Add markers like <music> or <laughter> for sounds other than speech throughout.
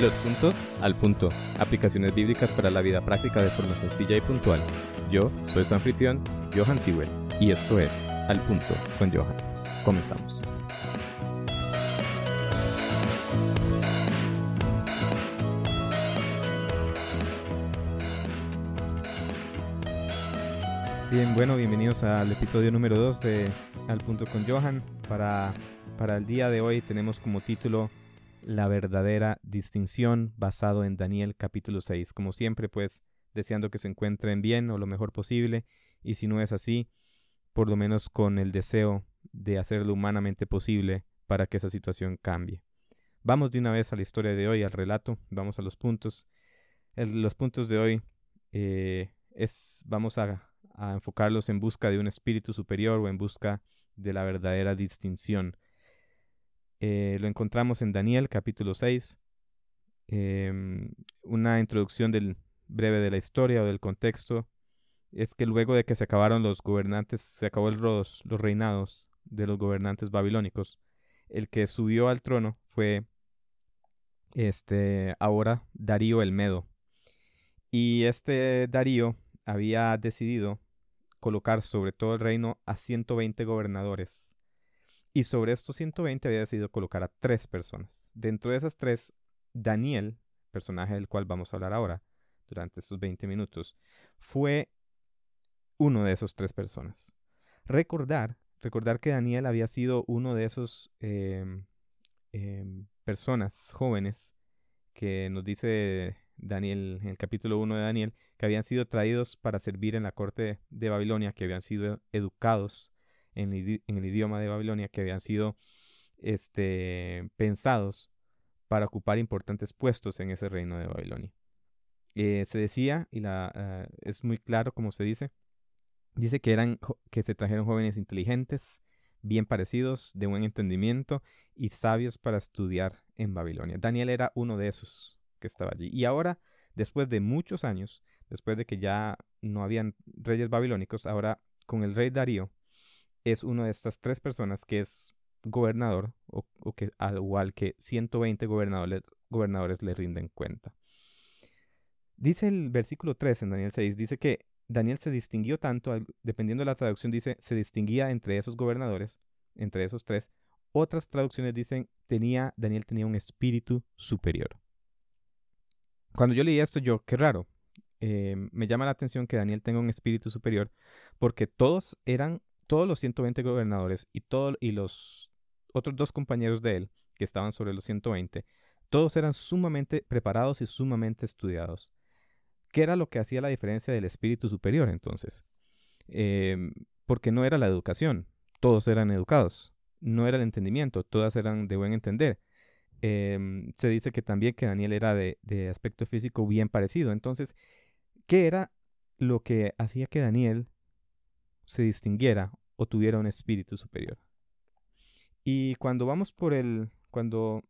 Los puntos al punto. Aplicaciones bíblicas para la vida práctica de forma sencilla y puntual. Yo soy su anfitrión, Johan Sewell, y esto es Al punto con Johan. Comenzamos. Bien, bueno, bienvenidos al episodio número 2 de Al punto con Johan. Para, para el día de hoy tenemos como título la verdadera distinción basado en Daniel capítulo 6. Como siempre, pues deseando que se encuentren bien o lo mejor posible y si no es así, por lo menos con el deseo de hacerlo humanamente posible para que esa situación cambie. Vamos de una vez a la historia de hoy, al relato, vamos a los puntos. los puntos de hoy eh, es, vamos a, a enfocarlos en busca de un espíritu superior o en busca de la verdadera distinción eh, lo encontramos en Daniel capítulo 6. Em, una introducción breve de la historia o del contexto es que luego de que se acabaron los gobernantes, se acabó los, los reinados de los gobernantes babilónicos, el que subió al trono fue este ahora Darío el Medo. Y este Darío había decidido colocar sobre todo el reino a 120 gobernadores y sobre estos 120 había decidido colocar a tres personas. Dentro de esas tres, Daniel, personaje del cual vamos a hablar ahora, durante estos 20 minutos, fue uno de esos tres personas. Recordar, recordar que Daniel había sido uno de esos em, em, personas jóvenes que nos dice Daniel en el capítulo 1 de Daniel, que habían sido traídos para servir en la corte de Babilonia, que habían sido educados en, el idioma de Babilonia que habían sido este, pensados para ocupar importantes puestos en ese reino de Babilonia. Eh, se decía, y la, ah, es muy claro como se dice, dice que, eran, que se trajeron jóvenes inteligentes, bien parecidos, de buen entendimiento y sabios para estudiar en Babilonia. Daniel era uno de esos que estaba allí. Y ahora, después de muchos años, después de que ya no habían reyes babilónicos, ahora con el rey Darío, es una de estas tres personas que es gobernador o, que al igual que 120 gobernadores, gobernadores le rinden cuenta. Dice el versículo 3 en Daniel 6, dice que Daniel se distinguió tanto, dependiendo de la traducción dice, se distinguía entre esos gobernadores, entre esos tres. Otras traducciones dicen, tenía, Daniel tenía un espíritu superior. Cuando yo leí esto, yo, qué raro, eh, me llama la atención que Daniel tenga un espíritu superior, porque todos eran todos los 120 gobernadores y, todo, y los otros dos compañeros de él, que estaban sobre los 120, todos eran sumamente preparados y sumamente estudiados. ¿Qué era lo que hacía la diferencia del espíritu superior entonces? Em, porque no era la educación, todos eran educados, no era el entendimiento, todas eran de buen entender. Em, se dice que también que Daniel era de, de aspecto físico bien parecido. Entonces, ¿qué era lo que hacía que Daniel se distinguiera o tuviera un espíritu superior. Y cuando vamos por el, cuando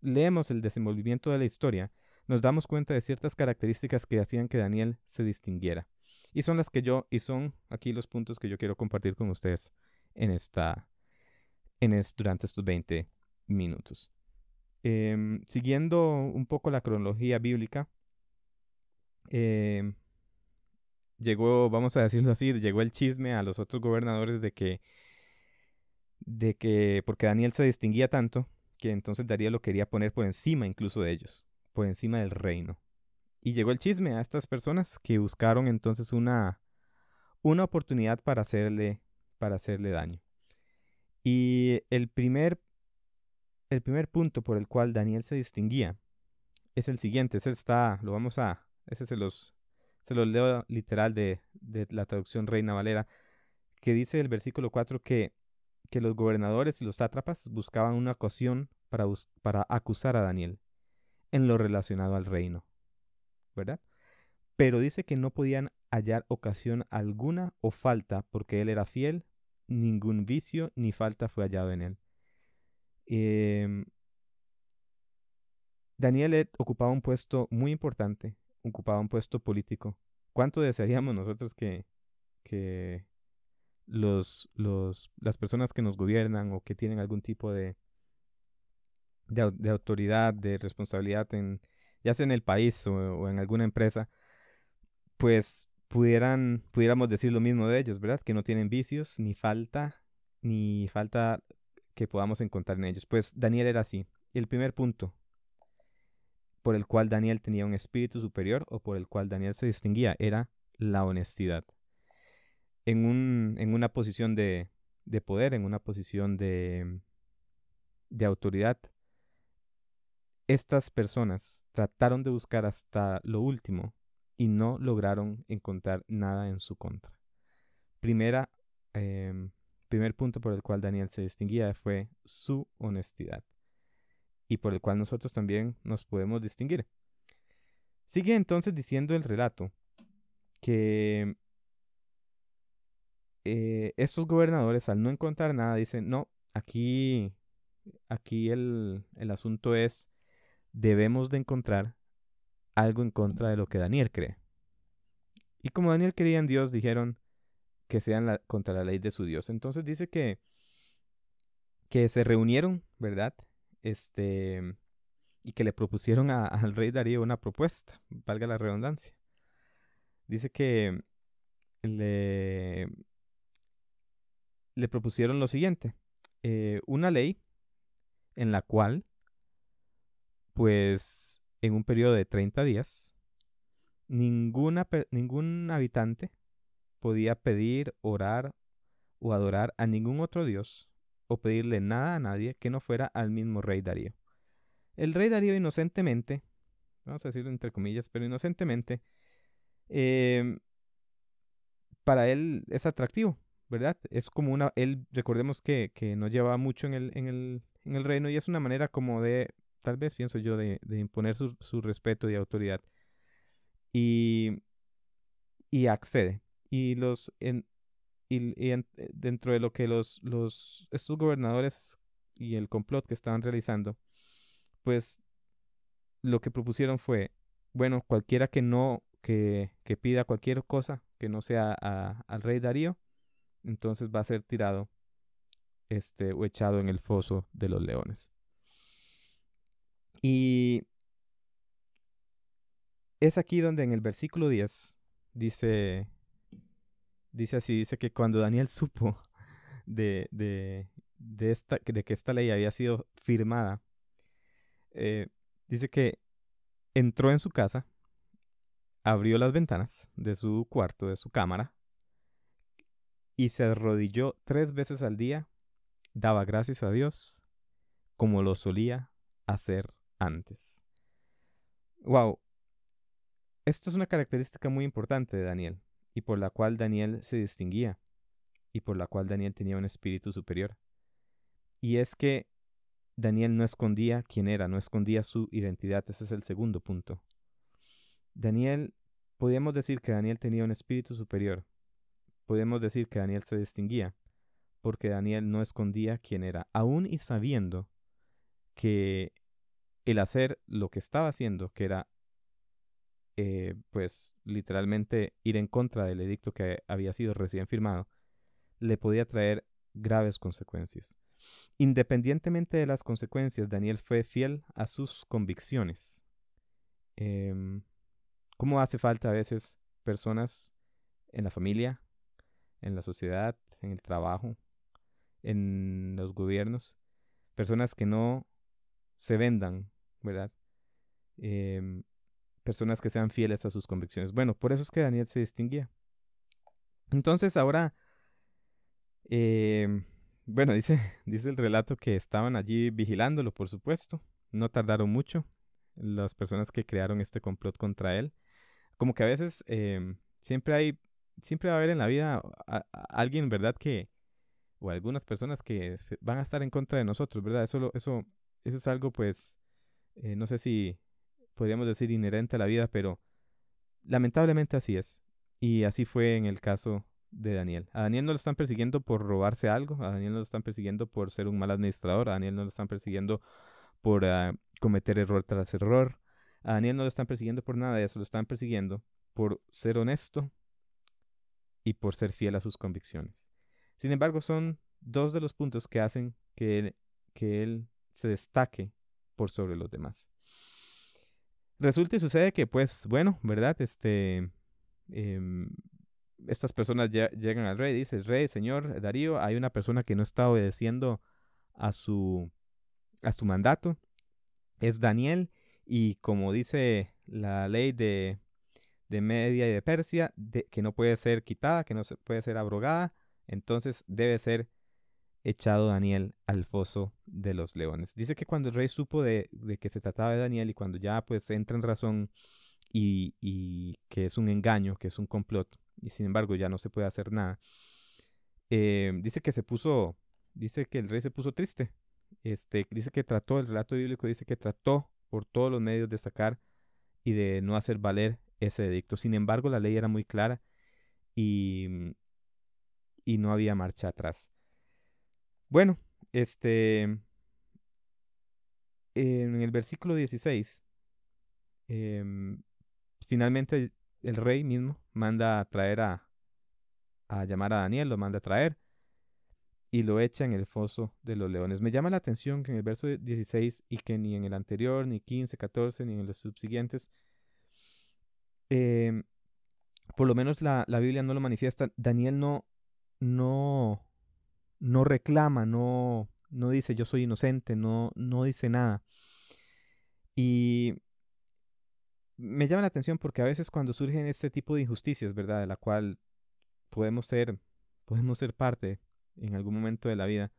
leemos el desenvolvimiento de la historia, nos damos cuenta de ciertas características que hacían que Daniel se distinguiera. Y son las que yo, y son aquí los puntos que yo quiero compartir con ustedes en esta, en durante estos 20 minutos. Em, siguiendo un poco la cronología bíblica, eh, llegó, vamos a decirlo así, llegó el chisme a los otros gobernadores de que, de que, porque Daniel se distinguía tanto, que entonces Darío lo quería poner por encima incluso de ellos, por encima del reino. Y llegó el chisme a estas personas que buscaron entonces una, una oportunidad para hacerle, para hacerle daño. Y el primer, el primer punto por el cual Daniel se distinguía es el siguiente, ese está, lo vamos a, ese se los, se lo leo literal de, la traducción Reina Valera, que dice el versículo 4 que, que los gobernadores y los sátrapas buscaban una ocasión para, para acusar a Daniel en lo relacionado al reino, ¿verdad? Pero dice que no podían hallar ocasión alguna o falta porque él era fiel, ningún vicio ni falta fue hallado en él. Em, Daniel ocupaba un puesto muy importante ocupaba un puesto político. ¿Cuánto desearíamos nosotros que, que los, los, las personas que nos gobiernan o que tienen algún tipo de, de, autoridad, de responsabilidad, en, ya sea en el país o, en alguna empresa, pues pudieran, pudiéramos decir lo mismo de ellos, ¿verdad? Que no tienen vicios, ni falta, ni falta que podamos encontrar en ellos. Pues Daniel era así. El primer punto por el cual Daniel tenía un espíritu superior o por el cual Daniel se distinguía era la honestidad. En, un, en una posición de, de poder, en una posición de, de autoridad, estas personas trataron de buscar hasta lo último y no lograron encontrar nada en su contra. Primera, em, primer punto por el cual Daniel se distinguía fue su honestidad y por el cual nosotros también nos podemos distinguir. Sigue entonces diciendo el relato que eh, estos gobernadores al no encontrar nada dicen, no, aquí, aquí el, el asunto es debemos de encontrar algo en contra de lo que Daniel cree. Y como Daniel creía en Dios, dijeron que sean contra la ley de su Dios. Entonces dice que, que se reunieron, ¿verdad? Este, y que le propusieron <laughs> al rey Darío una propuesta, valga la redundancia. Dice que le, le propusieron lo siguiente, eh, una ley en la cual pues en un periodo de 30 días, ninguna, ningún habitante podía pedir, orar o adorar a ningún otro dios o pedirle nada a nadie que no fuera al mismo rey Darío. El rey Darío inocentemente, vamos a decirlo entre comillas, pero inocentemente, em, para él es atractivo, ¿verdad? Es como una, él, recordemos que, que no lleva mucho en el, en, el, en el reino y es una manera como de tal vez pienso yo, de, imponer su, respeto y autoridad. Y, y accede. Y los y, eh, dentro de lo que los, los estos gobernadores y el complot que estaban realizando, pues lo que propusieron fue, bueno, cualquiera que no, que, que pida cualquier cosa que no sea al rey Darío, entonces va a ser tirado este, o echado en el foso de los leones. Y es aquí donde en el versículo 10 dice, dice así, dice que cuando Daniel supo <laughs> de, de, de, esta, de que esta ley había sido firmada, eh, dice que entró en su casa, abrió las ventanas de su cuarto, de su cámara, y se arrodilló tres veces al día, daba gracias a Dios, como lo solía hacer antes. Wow. Esto es una característica muy importante de Daniel y por la cual Daniel se distinguía y por la cual Daniel tenía un espíritu superior. Y es que Daniel no escondía quién era, no escondía su identidad. Ese es el segundo punto. Daniel, podemos decir que Daniel tenía un espíritu superior. Podemos decir que Daniel se distinguía porque Daniel no escondía quién era, aún y sabiendo que el hacer lo que estaba haciendo, que era eh, pues literalmente ir en contra del edicto que había sido recién firmado, le podía traer graves consecuencias. Independientemente de las consecuencias, Daniel fue fiel a sus convicciones. Eh, ¿Cómo hace falta a veces personas en la familia, en la sociedad, en el trabajo, en los gobiernos, personas que no se vendan ¿verdad? Em, personas que sean fieles a sus convicciones. Bueno, por eso es que Daniel se distinguía. Entonces ahora, em, bueno, <laughs> dice, dice el relato que estaban allí vigilándolo, por supuesto. No tardaron mucho las personas que crearon este complot contra él. Como que a veces em, siempre hay, siempre va a haber en la vida alguien, ¿verdad? Que, o algunas personas que van a estar en contra de nosotros, ¿verdad? Eso, eso, eso es algo pues eh, no sé si podríamos decir inherente a la vida, pero lamentablemente así es. Y así fue en el caso de Daniel. A Daniel no lo están persiguiendo por robarse algo, a Daniel no lo están persiguiendo por ser un mal administrador, a Daniel no lo están persiguiendo por ah, cometer error tras error, a Daniel no lo están persiguiendo por nada de eso, lo están persiguiendo por ser honesto y por ser fiel a sus convicciones. Sin embargo, son dos de los puntos que hacen que que él se destaque por sobre los demás. Resulta y sucede que, pues, bueno, ¿verdad? Este, em, estas personas llegan al rey, dice, rey, señor Darío, hay una persona que no está obedeciendo a su, a su mandato, es Daniel, y como dice la ley de, de Media y de Persia, que no puede ser quitada, que no se puede ser abrogada, entonces debe ser echado Daniel al foso de los leones. Dice que cuando el rey supo de, que se trataba de Daniel y cuando ya pues entra en razón y, y, que es un engaño, que es un complot, y sin embargo ya no se puede hacer nada, eh, dice que se puso, dice que el rey se puso triste. Este, dice que trató, el relato bíblico dice que trató por todos los medios de sacar y de no hacer valer ese edicto. Sin embargo, la ley era muy clara y, y no había marcha atrás. Bueno, este, en el versículo 16, em, finalmente el rey mismo manda a traer a, a llamar a Daniel, lo manda a traer y lo echa en el foso de los leones. Me llama la atención que en el verso 16 y que ni en el anterior, ni 15, 14, ni en los subsiguientes, em, por lo menos la, la, Biblia no lo manifiesta. Daniel no, no, no reclama, no, no dice yo soy inocente, no, no dice nada. Y me llama la atención porque a veces cuando surgen este tipo de injusticias, ¿verdad? De la cual podemos ser, podemos ser parte en algún momento de la vida,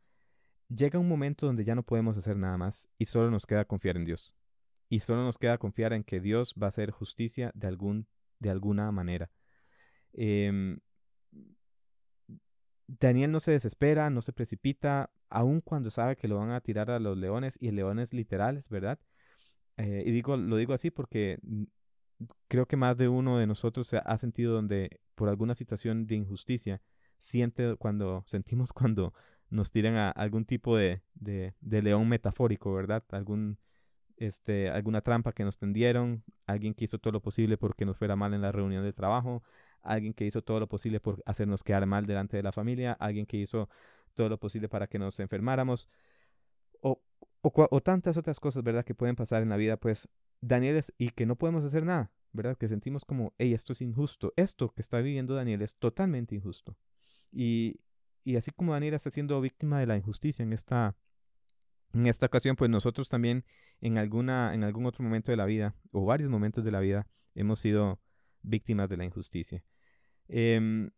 llega un momento donde ya no podemos hacer nada más y solo nos queda confiar en Dios. Y solo nos queda confiar en que Dios va a hacer justicia de, algún, de alguna manera. Eh, Daniel no se desespera, no se precipita, aun cuando sabe que lo van a tirar a los leones y leones literales, ¿verdad? Eh, y digo, lo digo así porque creo que más de uno de nosotros se ha sentido donde por alguna situación de injusticia siente cuando sentimos <laughs> cuando nos tiran a algún tipo de, de, de león metafórico, ¿verdad? Algún este, alguna trampa que nos tendieron, alguien que hizo todo lo posible porque nos fuera mal en la reunión de trabajo, alguien que hizo todo lo posible por hacernos quedar mal delante de la familia, alguien que hizo todo lo posible para que nos enfermáramos, o, o, tantas otras cosas, ¿verdad?, que pueden pasar en la vida, pues Daniel es, y que no podemos hacer nada, ¿verdad? Que sentimos como, hey, esto es injusto, esto que está viviendo Daniel es totalmente injusto. Y, y así como Daniel está siendo víctima de la injusticia en esta, en esta ocasión, pues nosotros también en, alguna, en algún otro momento de la vida, o varios momentos de la vida, hemos sido víctimas de la injusticia. Em,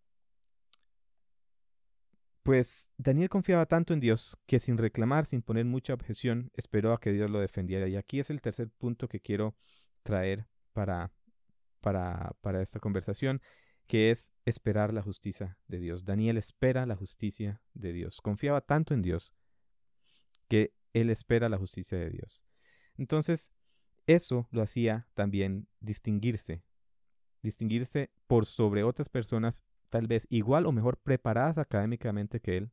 pues Daniel confiaba tanto en Dios que sin reclamar, sin poner mucha objeción, esperó a que Dios lo defendiera. Y aquí es el tercer punto que quiero traer para, para, para esta conversación, que es esperar la justicia de Dios. Daniel espera la justicia de Dios. Confiaba tanto en Dios que él espera la justicia de Dios. Entonces, eso lo hacía también distinguirse distinguirse por sobre otras personas tal vez igual o mejor preparadas académicamente que él,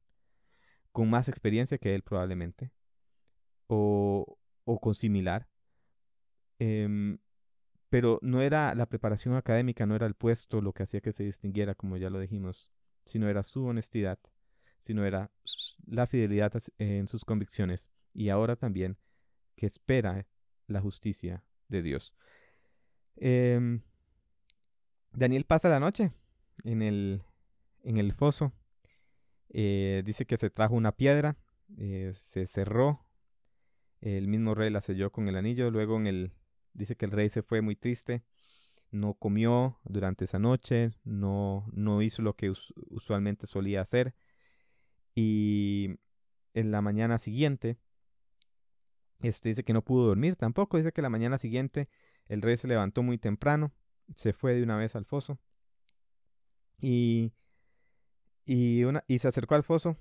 con más experiencia que él probablemente, o, o con similar. Em, pero no era la preparación académica, no era el puesto lo que hacía que se distinguiera, como ya lo dijimos, sino era su honestidad, sino era la fidelidad en sus convicciones y ahora también que espera la justicia de Dios. Eh, Daniel pasa la noche en el, en el foso. Eh, dice que se trajo una piedra, eh, se cerró. El mismo rey la selló con el anillo. Luego en el, dice que el rey se fue muy triste. No comió durante esa noche, no, no hizo lo que usualmente solía hacer. Y en la mañana siguiente, este dice que no pudo dormir tampoco. Dice que la mañana siguiente el rey se levantó muy temprano, se fue de una vez al foso. Y, y, una, y se acercó al foso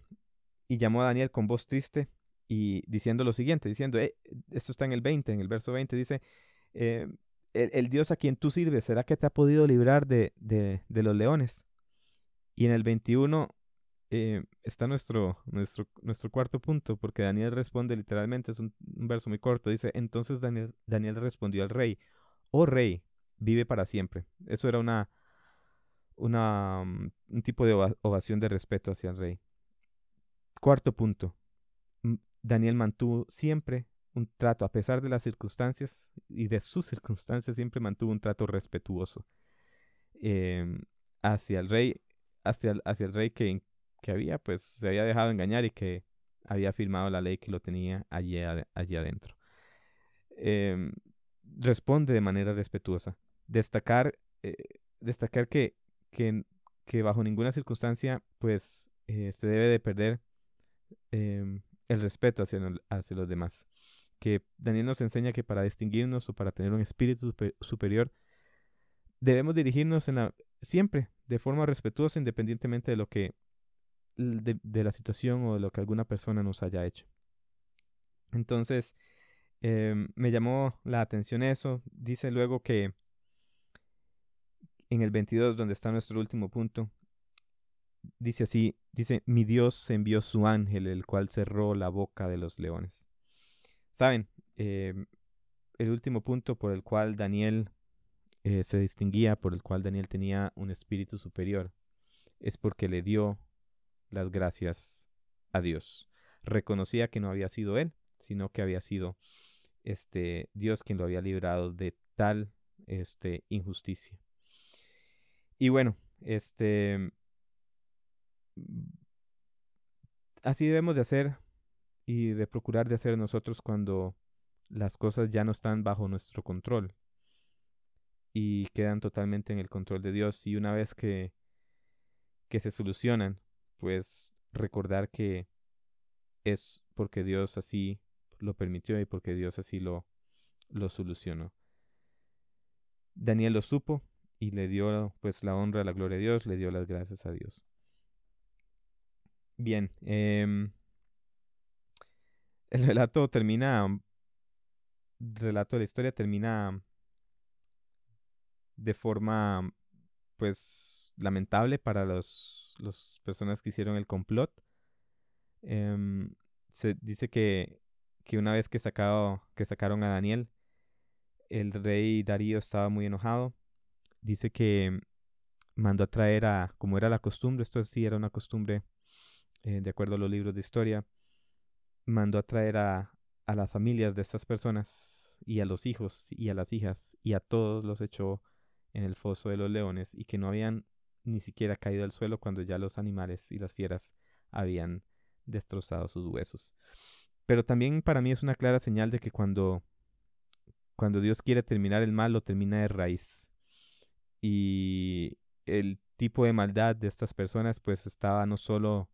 y llamó a Daniel con voz triste y diciendo lo siguiente, diciendo, eh, esto está en el 20, en el verso 20, dice, eh, el, Dios a quien tú sirves, ¿será que te ha podido librar de, de, de los leones? Y en el 21 eh, está nuestro, nuestro, nuestro cuarto punto, porque Daniel responde literalmente, es un, verso muy corto, dice, entonces Daniel respondió al rey, oh rey, vive para siempre. Eso era una, una, mm, un tipo de ovación de respeto hacia el rey. Cuarto punto. Daniel mantuvo siempre un trato, a pesar de las circunstancias y de sus circunstancias, siempre mantuvo un trato respetuoso em, hacia el rey, hacia, hacia el rey que, que había, pues, se había dejado engañar y que había firmado la ley que lo tenía allí, allí adentro. Em, responde de manera respetuosa. Destacar, eh, destacar que, que, que, bajo ninguna circunstancia, pues, eh, se debe de perder em, el respeto hacia, hacia, los demás. Que Daniel nos enseña que para distinguirnos o para tener un espíritu superior, debemos dirigirnos en la, siempre de forma respetuosa, independientemente de lo que de, la situación o de lo que alguna persona nos haya hecho. Entonces, em, me llamó la atención eso. Dice luego que en el 22, donde está nuestro último punto, dice así, dice, mi Dios envió su ángel, el cual cerró la boca de los leones. Saben, em, el último punto por el cual Daniel eh, se distinguía, por el cual Daniel tenía un espíritu superior, es porque le dio las gracias a Dios. Reconocía que no había sido él, sino que había sido este Dios quien lo había librado de tal este injusticia. Y bueno, este así debemos de hacer y de procurar de hacer nosotros cuando las cosas ya no están bajo nuestro control y quedan totalmente en el control de Dios y una vez que que se solucionan pues recordar que es porque Dios así lo permitió y porque Dios así lo, lo solucionó. Daniel lo supo y le dio pues la honra, la gloria a Dios, le dio las gracias a Dios. Bien, em, el relato termina, el relato de la historia termina de forma pues lamentable para las personas que hicieron el complot. Em, se dice que, que una vez que, sacado, que sacaron a Daniel, el rey Darío estaba muy enojado. Dice que mandó a traer a, como era la costumbre, esto sí era una costumbre, eh, de acuerdo a los libros de historia, mandó a traer a, a las familias de estas personas y a los hijos y a las hijas y a todos los echó en el foso de los leones y que no habían ni siquiera caído al suelo cuando ya los animales y las fieras habían destrozado sus huesos. Pero también para mí es una clara señal de que cuando, cuando Dios quiere terminar el mal, lo termina de raíz. Y el tipo de maldad de estas personas pues estaba no solo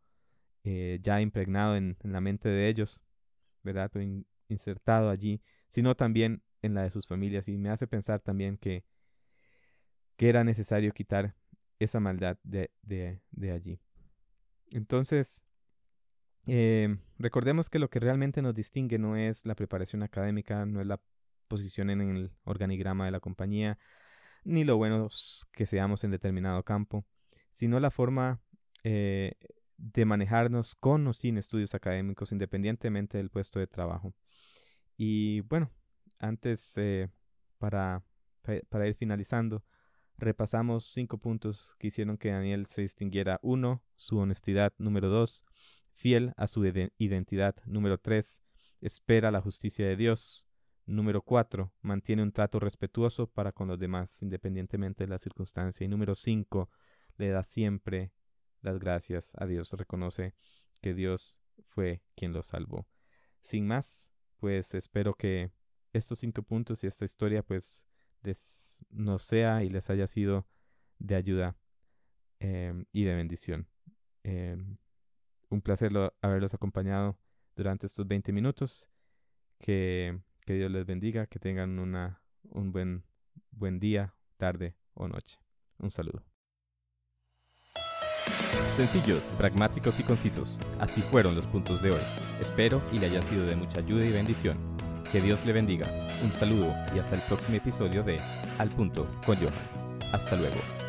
eh, ya impregnado en, la mente de ellos, ¿verdad? insertado allí, sino también en la de sus familias. Y me hace pensar también que, que era necesario quitar esa maldad de, de, allí. Entonces, eh, recordemos que lo que realmente nos distingue no es la preparación académica, no es la posición en el organigrama de la compañía, ni lo buenos que seamos en determinado campo, sino la forma eh, de manejarnos con o sin estudios académicos, independientemente del puesto de trabajo. Y bueno, antes, eh, para, para ir finalizando, repasamos cinco puntos que hicieron que Daniel se distinguiera. Uno, su honestidad. Número dos, fiel a su identidad. Número tres, espera la justicia de Dios. Número cuatro, mantiene un trato respetuoso para con los demás, independientemente de la circunstancia. Y número cinco, le da siempre las gracias a Dios. Reconoce que Dios fue quien lo salvó. Sin más, pues espero que estos cinco puntos y esta historia pues les nos sea y les haya sido de ayuda em, y de bendición. Em, un placer haberlos acompañado durante estos 20 minutos. Que, que Dios les bendiga, que tengan una, un buen, buen día, tarde o noche. Un saludo. Sencillos, pragmáticos y concisos. Así fueron los puntos de hoy. Espero y le hayan sido de mucha ayuda y bendición. Que Dios le bendiga. Un saludo y hasta el próximo episodio de Al Punto con Johan. Hasta luego.